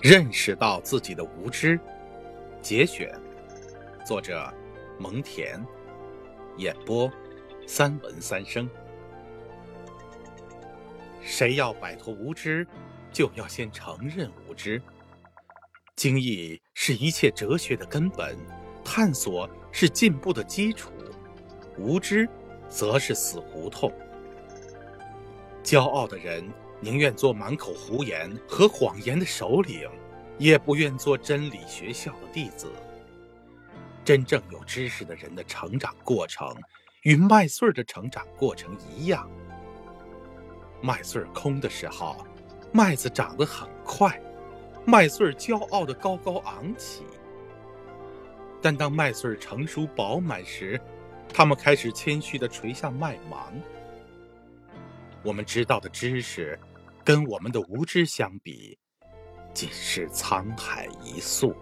认识到自己的无知。节选，作者：蒙恬，演播：三文三生。谁要摆脱无知，就要先承认无知。经义是一切哲学的根本，探索是进步的基础，无知则是死胡同。骄傲的人。宁愿做满口胡言和谎言的首领，也不愿做真理学校的弟子。真正有知识的人的成长过程，与麦穗儿的成长过程一样。麦穗儿空的时候，麦子长得很快，麦穗儿骄傲的高高昂起。但当麦穗儿成熟饱满时，它们开始谦虚的垂下麦芒。我们知道的知识。跟我们的无知相比，仅是沧海一粟。